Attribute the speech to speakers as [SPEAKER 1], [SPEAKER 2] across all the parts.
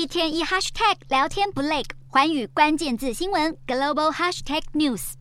[SPEAKER 1] 一天一 hashtag 聊天不累，环宇关键字新闻 global hashtag news。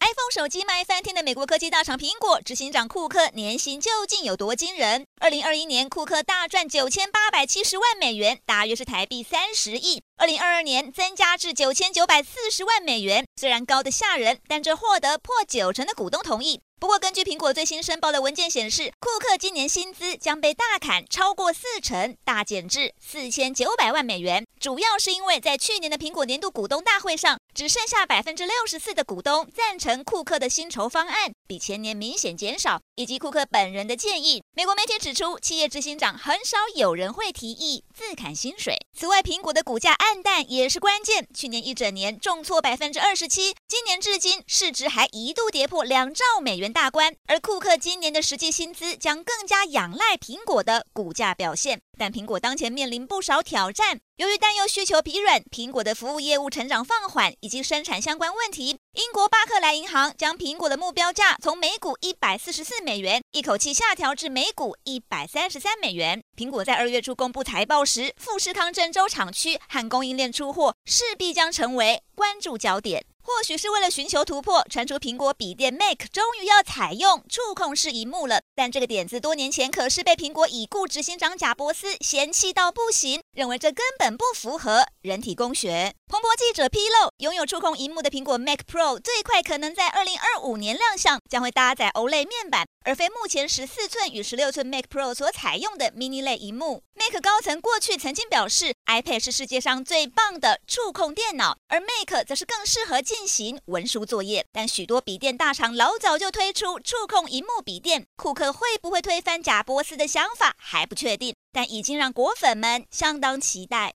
[SPEAKER 2] iPhone 手机卖翻天的美国科技大厂苹果执行长库克年薪究竟有多惊人？二零二一年，库克大赚九千八百七十万美元，大约是台币三十亿。二零二二年增加至九千九百四十万美元，虽然高得吓人，但这获得破九成的股东同意。不过，根据苹果最新申报的文件显示，库克今年薪资将被大砍超过四成，大减至四千九百万美元。主要是因为在去年的苹果年度股东大会上，只剩下百分之六十四的股东赞成库克的薪酬方案，比前年明显减少，以及库克本人的建议。美国媒体指出，企业执行长很少有人会提议自砍薪水。此外，苹果的股价黯淡也是关键，去年一整年重挫百分之二十七，今年至今市值还一度跌破两兆美元大关。而库克今年的实际薪资将更加仰赖苹果的股价表现。但苹果当前面临不少挑战，由于担忧需求疲软，苹果的服务业务成长放缓，以及生产相关问题，英国巴克莱银行将苹果的目标价从每股一百四十四美元一口气下调至每股一百三十三美元。苹果在二月初公布财报时，富士康郑州厂区和供应链出货势必将成为关注焦点。或许是为了寻求突破，传出苹果笔电 Mac 终于要采用触控式荧幕了。但这个点子多年前可是被苹果已故执行长贾伯斯嫌弃到不行，认为这根本不符合人体工学。彭博记者披露，拥有触控荧幕的苹果 Mac Pro 最快可能在二零二五年亮相，将会搭载 OLED 面板，而非目前十四寸与十六寸 Mac Pro 所采用的 mini 类萤幕。Mac 高层过去曾经表示，iPad 是世界上最棒的触控电脑，而 Mac 则是更适合进行文书作业。但许多笔电大厂老早就推出触控萤幕笔电，库克会不会推翻贾波斯的想法还不确定，但已经让果粉们相当期待。